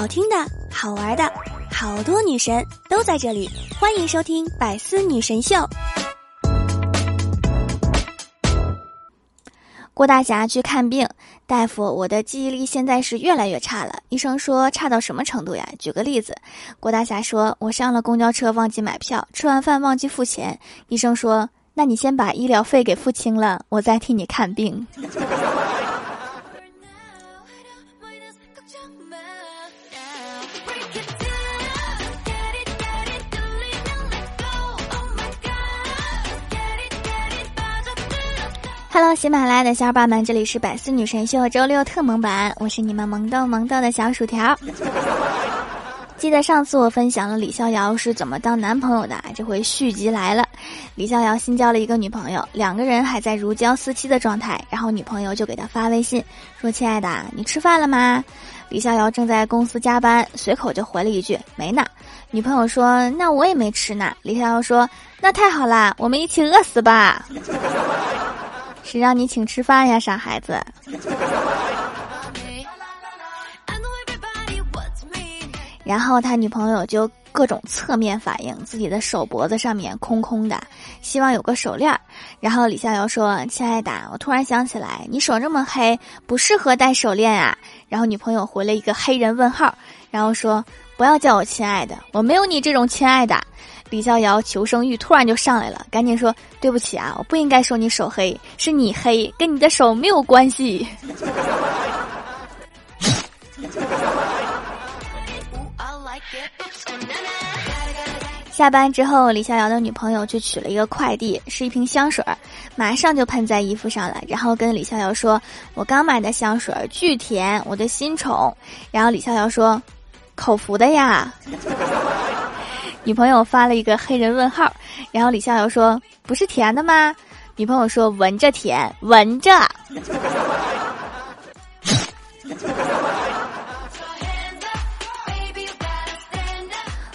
好听的、好玩的，好多女神都在这里，欢迎收听《百思女神秀》。郭大侠去看病，大夫，我的记忆力现在是越来越差了。医生说差到什么程度呀？举个例子，郭大侠说：“我上了公交车忘记买票，吃完饭忘记付钱。”医生说：“那你先把医疗费给付清了，我再替你看病。”喜马拉雅的小伙伴们，这里是百思女神秀周六特萌版，我是你们萌豆萌豆的小薯条。记得上次我分享了李逍遥是怎么当男朋友的，这回续集来了。李逍遥新交了一个女朋友，两个人还在如胶似漆的状态，然后女朋友就给他发微信说：“亲爱的，你吃饭了吗？”李逍遥正在公司加班，随口就回了一句：“没呢。”女朋友说：“那我也没吃呢。”李逍遥说：“那太好啦，我们一起饿死吧。” 谁让你请吃饭呀，傻孩子。然后他女朋友就各种侧面反映自己的手脖子上面空空的，希望有个手链。然后李逍遥说：“亲爱的，我突然想起来，你手这么黑，不适合戴手链啊。”然后女朋友回了一个黑人问号，然后说：“不要叫我亲爱的，我没有你这种亲爱的。”李逍遥求生欲突然就上来了，赶紧说：“对不起啊，我不应该说你手黑，是你黑，跟你的手没有关系。”下班之后，李逍遥的女朋友去取了一个快递，是一瓶香水，马上就喷在衣服上了，然后跟李逍遥说：“我刚买的香水巨甜，我的新宠。”然后李逍遥说：“口服的呀。”女朋友发了一个黑人问号，然后李逍遥说：“不是甜的吗？”女朋友说：“闻着甜，闻着。”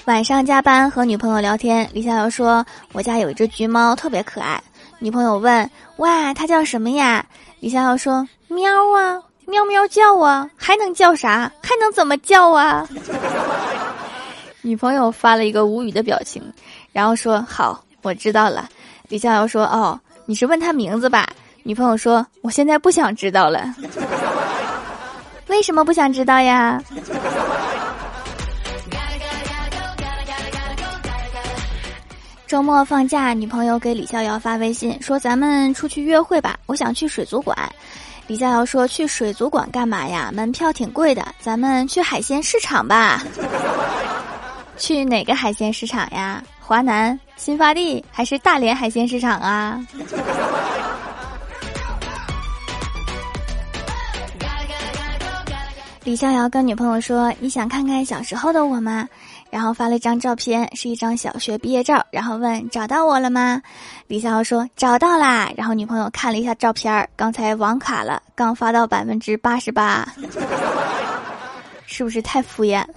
晚上加班和女朋友聊天，李逍遥说：“我家有一只橘猫，特别可爱。”女朋友问：“哇，它叫什么呀？”李逍遥说：“喵啊，喵喵叫啊，还能叫啥？还能怎么叫啊？”女朋友发了一个无语的表情，然后说：“好，我知道了。”李逍遥说：“哦，你是问他名字吧？”女朋友说：“我现在不想知道了。”为什么不想知道呀？周末放假，女朋友给李逍遥发微信说：“咱们出去约会吧，我想去水族馆。”李逍遥说：“去水族馆干嘛呀？门票挺贵的，咱们去海鲜市场吧。”去哪个海鲜市场呀？华南新发地还是大连海鲜市场啊？李逍遥跟女朋友说：“你想看看小时候的我吗？”然后发了一张照片，是一张小学毕业照，然后问：“找到我了吗？”李逍遥说：“找到啦。”然后女朋友看了一下照片，刚才网卡了，刚发到百分之八十八，是不是太敷衍了？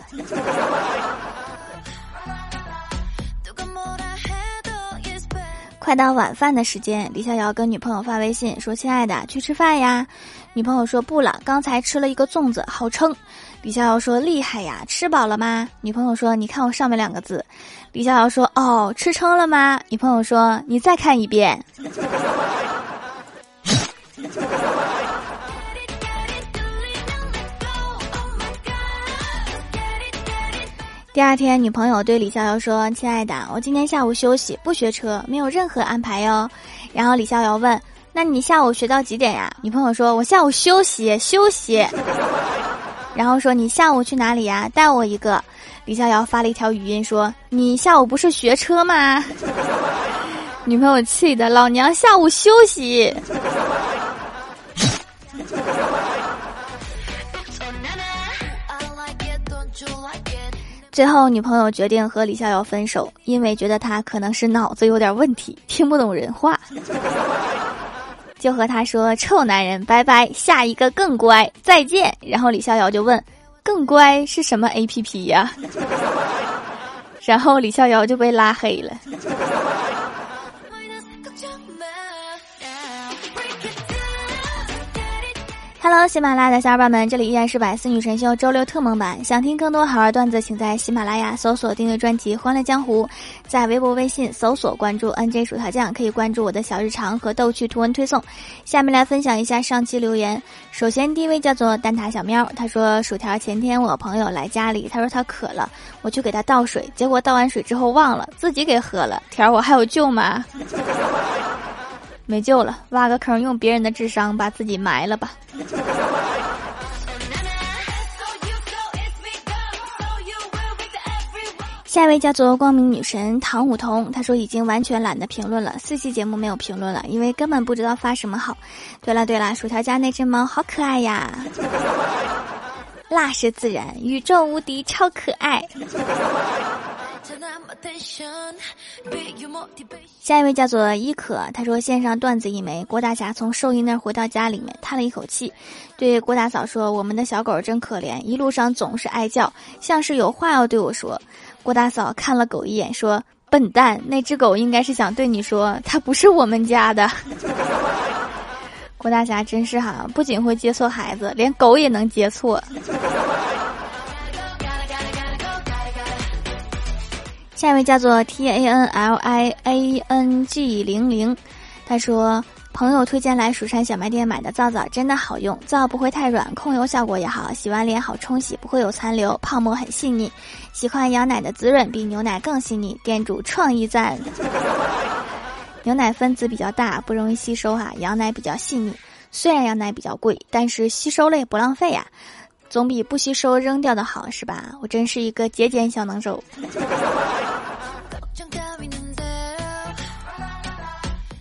快到晚饭的时间，李逍遥跟女朋友发微信说：“亲爱的，去吃饭呀。”女朋友说：“不了，刚才吃了一个粽子，好撑。”李逍遥说：“厉害呀，吃饱了吗？”女朋友说：“你看我上面两个字。”李逍遥说：“哦，吃撑了吗？”女朋友说：“你再看一遍。”第二天，女朋友对李逍遥说：“亲爱的，我今天下午休息，不学车，没有任何安排哟。”然后李逍遥问：“那你下午学到几点呀？”女朋友说：“我下午休息休息。”然后说：“你下午去哪里呀？带我一个。”李逍遥发了一条语音说：“你下午不是学车吗？” 女朋友气的，老娘下午休息。最后，女朋友决定和李逍遥分手，因为觉得他可能是脑子有点问题，听不懂人话，就和他说：“臭男人，拜拜，下一个更乖，再见。”然后李逍遥就问：“更乖是什么 A P P 呀？” 然后李逍遥就被拉黑了。Hello，喜马拉雅的小伙伴们，这里依然是百思女神秀周六特蒙版。想听更多好玩段子，请在喜马拉雅搜索订阅专辑《欢乐江湖》，在微博、微信搜索关注 NJ 薯条酱，可以关注我的小日常和逗趣图文推送。下面来分享一下上期留言。首先第一位叫做蛋挞小喵，他说：“薯条，前天我朋友来家里，他说他渴了，我去给他倒水，结果倒完水之后忘了自己给喝了。条，我还有救吗？” 没救了，挖个坑，用别人的智商把自己埋了吧。下一位叫做光明女神唐舞桐，她说已经完全懒得评论了，四期节目没有评论了，因为根本不知道发什么好。对了对了，薯条家那只猫好可爱呀，辣是自然，宇宙无敌，超可爱。下一位叫做伊可，他说线上段子一枚。郭大侠从兽医那儿回到家里面，叹了一口气，对郭大嫂说：“我们的小狗真可怜，一路上总是爱叫，像是有话要对我说。”郭大嫂看了狗一眼，说：“笨蛋，那只狗应该是想对你说，它不是我们家的。”郭大侠真是哈，不仅会接错孩子，连狗也能接错。下一位叫做 T A N L I A N G 零零，他说朋友推荐来蜀山小卖店买的皂皂真的好用，皂不会太软，控油效果也好，洗完脸好冲洗，不会有残留，泡沫很细腻。喜欢羊奶的滋润，比牛奶更细腻。店主创意赞。牛奶分子比较大，不容易吸收哈，羊奶比较细腻。虽然羊奶比较贵，但是吸收了也不浪费呀。总比不吸收扔掉的好，是吧？我真是一个节俭小能手。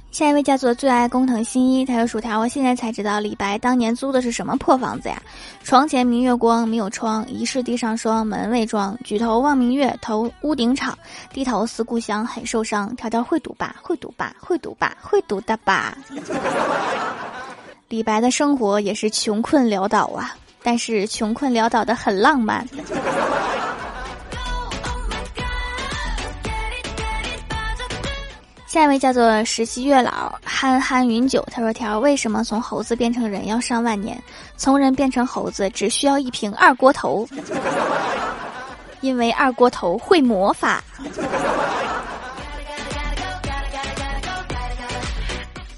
下一位叫做最爱工藤新一，他说：“薯条，我现在才知道李白当年租的是什么破房子呀？床前明月光，没有窗，疑是地上霜，门未装。举头望明月，头屋顶敞，低头思故乡，很受伤。条条会读吧，会读吧，会读吧，会读的吧。李白的生活也是穷困潦倒啊。”但是穷困潦倒的很浪漫。下一位叫做实习月老憨憨云九，他说：“条为什么从猴子变成人要上万年，从人变成猴子只需要一瓶二锅头？因为二锅头会魔法。”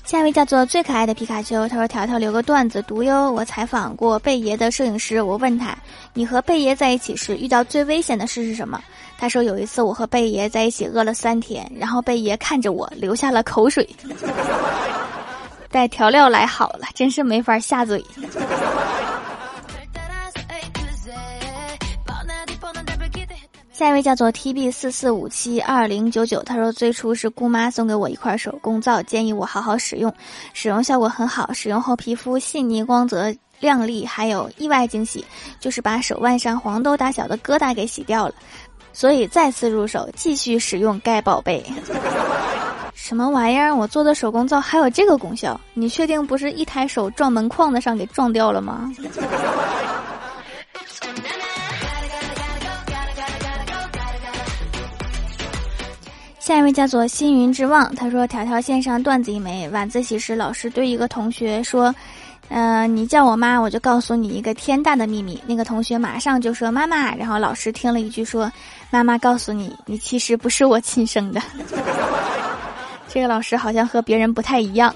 下一位叫做最可爱的皮卡丘，他说：“条条留个段子读哟。我采访过贝爷的摄影师，我问他，你和贝爷在一起时遇到最危险的事是什么？他说有一次我和贝爷在一起饿了三天，然后贝爷看着我流下了口水。带调料来好了，真是没法下嘴。”下一位叫做 T B 四四五七二零九九，他说最初是姑妈送给我一块手工皂，建议我好好使用，使用效果很好，使用后皮肤细腻光泽亮丽，还有意外惊喜，就是把手腕上黄豆大小的疙瘩给洗掉了，所以再次入手，继续使用该宝贝。什么玩意儿？我做的手工皂还有这个功效？你确定不是一抬手撞门框子上给撞掉了吗？下一位叫做星云之望，他说：“条条线上段子一枚。晚自习时，老师对一个同学说：‘嗯，你叫我妈，我就告诉你一个天大的秘密。’那个同学马上就说：‘妈妈。’然后老师听了一句说：‘妈妈告诉你，你其实不是我亲生的。’ 这个老师好像和别人不太一样。”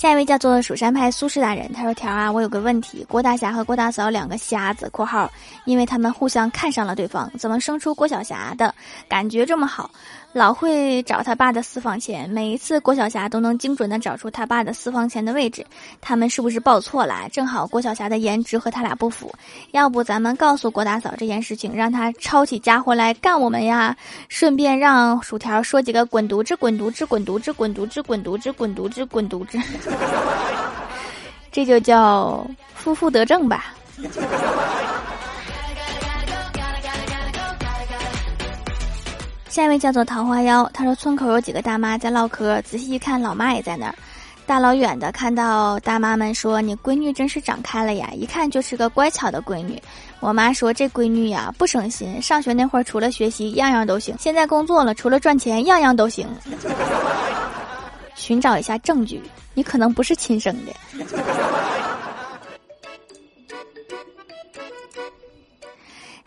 下一位叫做蜀山派苏轼大人，他说：“条啊，我有个问题，郭大侠和郭大嫂两个瞎子（括号），因为他们互相看上了对方，怎么生出郭晓霞的？感觉这么好。”老会找他爸的私房钱，每一次郭晓霞都能精准的找出他爸的私房钱的位置。他们是不是报错了？正好郭晓霞的颜值和他俩不符，要不咱们告诉郭大嫂这件事情，让他抄起家伙来干我们呀？顺便让薯条说几个滚犊子、滚犊子、滚犊子、滚犊子、滚犊子、滚犊子、滚犊子，这就叫夫妇得正吧。下一位叫做桃花妖，他说村口有几个大妈在唠嗑，仔细一看，老妈也在那儿。大老远的看到大妈们说：“你闺女真是长开了呀，一看就是个乖巧的闺女。”我妈说：“这闺女呀不省心，上学那会儿除了学习样样都行，现在工作了除了赚钱样样都行。” 寻找一下证据，你可能不是亲生的。